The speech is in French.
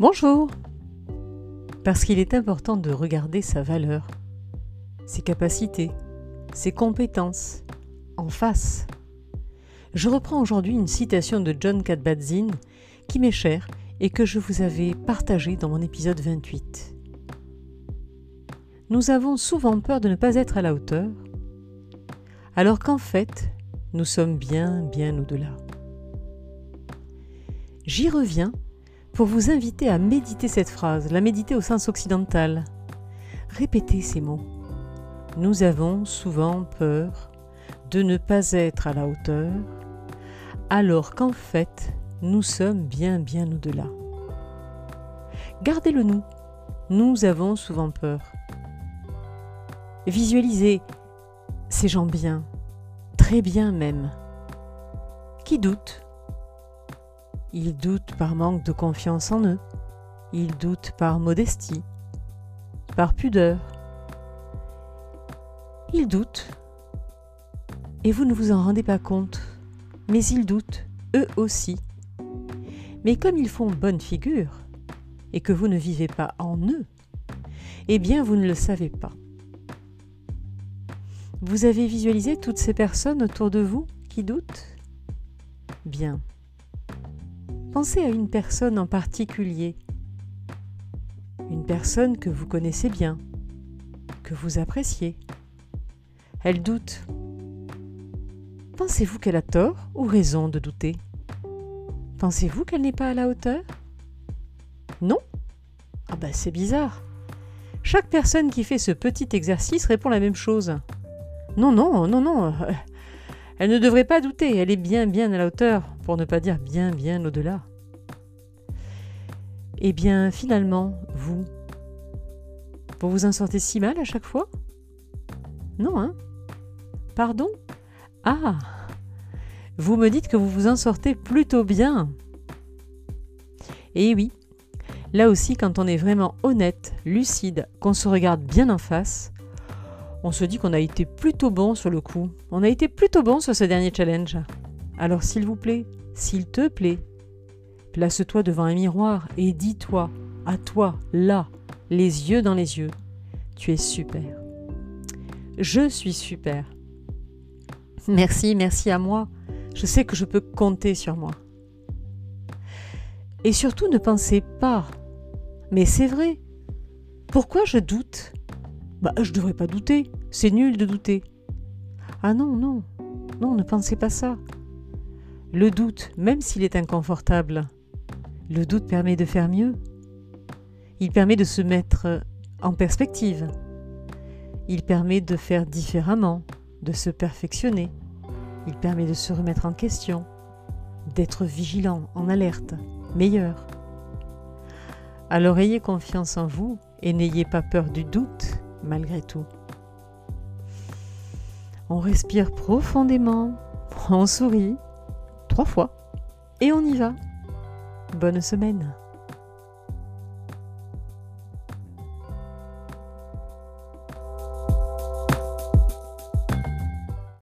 Bonjour Parce qu'il est important de regarder sa valeur, ses capacités, ses compétences, en face. Je reprends aujourd'hui une citation de John Kabat-Zinn qui m'est chère et que je vous avais partagée dans mon épisode 28. Nous avons souvent peur de ne pas être à la hauteur, alors qu'en fait, nous sommes bien, bien au-delà. J'y reviens vous inviter à méditer cette phrase, la méditer au sens occidental. Répétez ces mots. Nous avons souvent peur de ne pas être à la hauteur, alors qu'en fait, nous sommes bien bien au-delà. Gardez-le nous. Nous avons souvent peur. Visualisez ces gens bien, très bien même, qui doutent. Ils doutent par manque de confiance en eux. Ils doutent par modestie, par pudeur. Ils doutent. Et vous ne vous en rendez pas compte. Mais ils doutent, eux aussi. Mais comme ils font bonne figure, et que vous ne vivez pas en eux, eh bien vous ne le savez pas. Vous avez visualisé toutes ces personnes autour de vous qui doutent? Bien. Pensez à une personne en particulier, une personne que vous connaissez bien, que vous appréciez. Elle doute. Pensez-vous qu'elle a tort ou raison de douter? Pensez-vous qu'elle n'est pas à la hauteur? Non? Ah ben c'est bizarre. Chaque personne qui fait ce petit exercice répond la même chose. Non, non, non, non. Elle ne devrait pas douter, elle est bien, bien à la hauteur, pour ne pas dire bien, bien au-delà. Eh bien, finalement, vous, vous vous en sortez si mal à chaque fois? Non, hein? Pardon? Ah! Vous me dites que vous vous en sortez plutôt bien. Et oui, là aussi, quand on est vraiment honnête, lucide, qu'on se regarde bien en face, on se dit qu'on a été plutôt bon sur le coup. On a été plutôt bon sur ce dernier challenge. Alors s'il vous plaît, s'il te plaît, place-toi devant un miroir et dis-toi, à toi, là, les yeux dans les yeux, tu es super. Je suis super. Merci, merci à moi je sais que je peux compter sur moi. Et surtout, ne pensez pas, mais c'est vrai. Pourquoi je doute? Bah, je devrais pas douter. C'est nul de douter. Ah non, non, non, ne pensez pas ça. Le doute, même s'il est inconfortable, le doute permet de faire mieux. Il permet de se mettre en perspective. Il permet de faire différemment, de se perfectionner. Il permet de se remettre en question, d'être vigilant, en alerte, meilleur. Alors ayez confiance en vous et n'ayez pas peur du doute malgré tout. On respire profondément, on sourit trois fois et on y va. Bonne semaine.